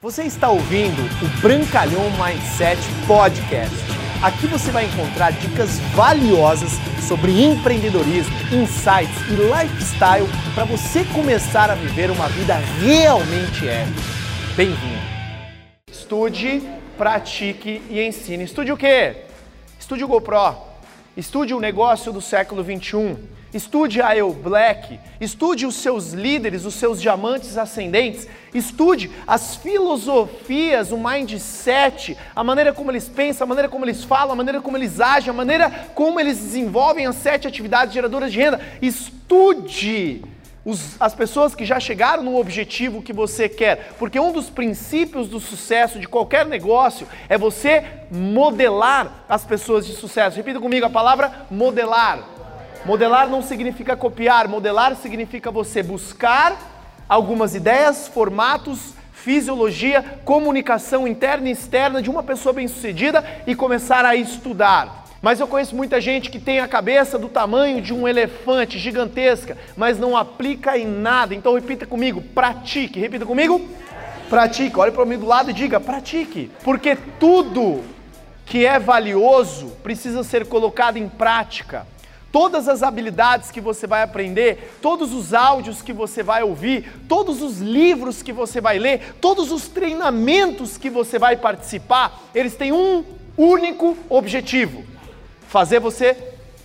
Você está ouvindo o Brancalhão Mindset Podcast. Aqui você vai encontrar dicas valiosas sobre empreendedorismo, insights e lifestyle para você começar a viver uma vida realmente épica. Bem-vindo! Estude, pratique e ensine. Estude o quê? Estude o GoPro. Estude o negócio do século 21 Estude a Eu Black, estude os seus líderes, os seus diamantes ascendentes, estude as filosofias, o mindset, a maneira como eles pensam, a maneira como eles falam, a maneira como eles agem, a maneira como eles desenvolvem as sete atividades geradoras de renda. Estude os, as pessoas que já chegaram no objetivo que você quer, porque um dos princípios do sucesso de qualquer negócio é você modelar as pessoas de sucesso. Repita comigo a palavra modelar. Modelar não significa copiar, modelar significa você buscar algumas ideias, formatos, fisiologia, comunicação interna e externa de uma pessoa bem-sucedida e começar a estudar. Mas eu conheço muita gente que tem a cabeça do tamanho de um elefante gigantesca, mas não aplica em nada. Então repita comigo, pratique. Repita comigo, pratique. Olhe para mim do lado e diga, pratique. Porque tudo que é valioso precisa ser colocado em prática. Todas as habilidades que você vai aprender, todos os áudios que você vai ouvir, todos os livros que você vai ler, todos os treinamentos que você vai participar, eles têm um único objetivo: fazer você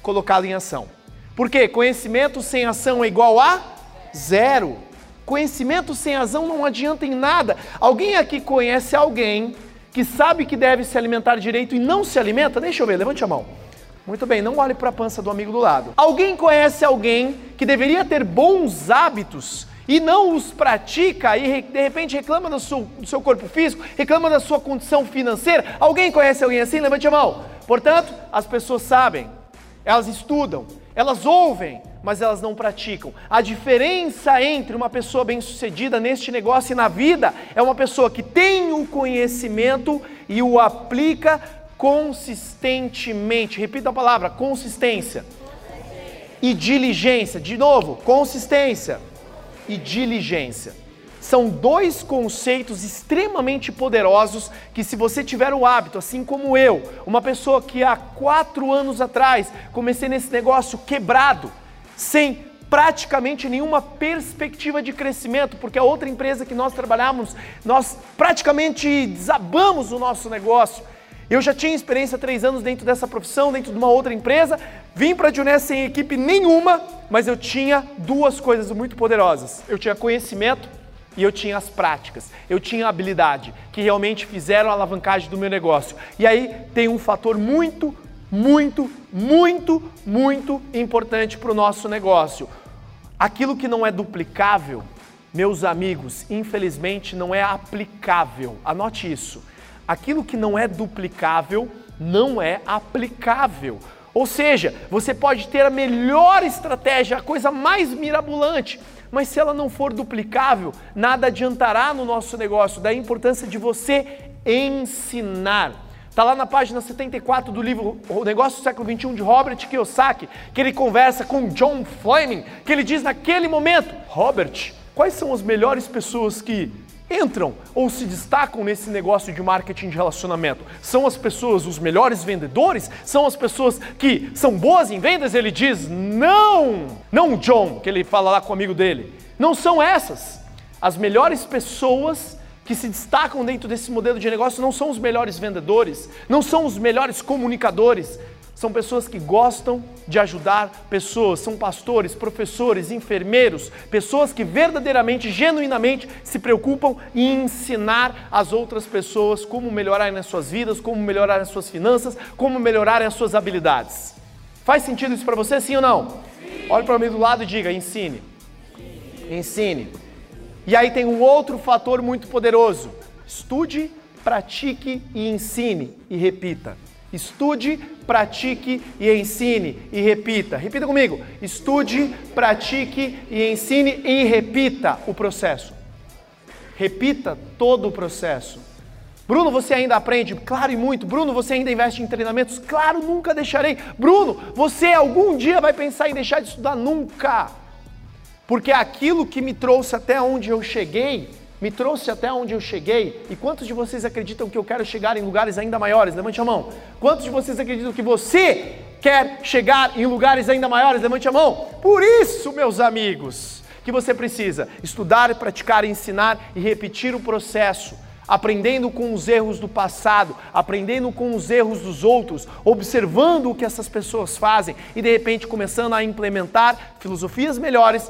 colocá-lo em ação. Porque conhecimento sem ação é igual a zero. Conhecimento sem ação não adianta em nada. Alguém aqui conhece alguém que sabe que deve se alimentar direito e não se alimenta? Deixa eu ver, levante a mão. Muito bem, não olhe para a pança do amigo do lado. Alguém conhece alguém que deveria ter bons hábitos e não os pratica e de repente reclama do seu, do seu corpo físico, reclama da sua condição financeira? Alguém conhece alguém assim? Levante a mão. Portanto, as pessoas sabem, elas estudam, elas ouvem, mas elas não praticam. A diferença entre uma pessoa bem-sucedida neste negócio e na vida é uma pessoa que tem o conhecimento e o aplica consistentemente. Repita a palavra: consistência. E diligência. De novo, consistência e diligência. São dois conceitos extremamente poderosos que, se você tiver o hábito, assim como eu, uma pessoa que há quatro anos atrás comecei nesse negócio quebrado, sem praticamente nenhuma perspectiva de crescimento, porque a outra empresa que nós trabalhamos, nós praticamente desabamos o nosso negócio. Eu já tinha experiência há três anos dentro dessa profissão, dentro de uma outra empresa. Vim para a Juné sem equipe nenhuma, mas eu tinha duas coisas muito poderosas. Eu tinha conhecimento e eu tinha as práticas. Eu tinha habilidade, que realmente fizeram a alavancagem do meu negócio. E aí tem um fator muito, muito, muito, muito importante para o nosso negócio. Aquilo que não é duplicável, meus amigos, infelizmente não é aplicável. Anote isso aquilo que não é duplicável não é aplicável. Ou seja, você pode ter a melhor estratégia, a coisa mais mirabolante, mas se ela não for duplicável, nada adiantará no nosso negócio. Da importância de você ensinar. Está lá na página 74 do livro O Negócio do Século XXI de Robert Kiyosaki, que ele conversa com John Fleming, que ele diz naquele momento: Robert, quais são as melhores pessoas que entram ou se destacam nesse negócio de marketing de relacionamento? São as pessoas os melhores vendedores? São as pessoas que são boas em vendas? Ele diz: não! Não John, que ele fala lá com o amigo dele. Não são essas. As melhores pessoas que se destacam dentro desse modelo de negócio não são os melhores vendedores, não são os melhores comunicadores, são pessoas que gostam de ajudar pessoas, são pastores, professores, enfermeiros, pessoas que verdadeiramente, genuinamente se preocupam em ensinar as outras pessoas como melhorarem as suas vidas, como melhorarem as suas finanças, como melhorarem as suas habilidades. Faz sentido isso para você, sim ou não? Sim. Olhe para mim do lado e diga: ensine. Ensine. E aí tem um outro fator muito poderoso: estude, pratique e ensine e repita. Estude, pratique e ensine e repita. Repita comigo. Estude, pratique e ensine e repita o processo. Repita todo o processo. Bruno, você ainda aprende? Claro e muito. Bruno, você ainda investe em treinamentos? Claro, nunca deixarei. Bruno, você algum dia vai pensar em deixar de estudar? Nunca. Porque aquilo que me trouxe até onde eu cheguei me trouxe até onde eu cheguei? E quantos de vocês acreditam que eu quero chegar em lugares ainda maiores? Levante a mão. Quantos de vocês acreditam que você quer chegar em lugares ainda maiores? Levante a mão. Por isso, meus amigos, que você precisa estudar, praticar, ensinar e repetir o processo aprendendo com os erros do passado, aprendendo com os erros dos outros, observando o que essas pessoas fazem e de repente começando a implementar filosofias melhores,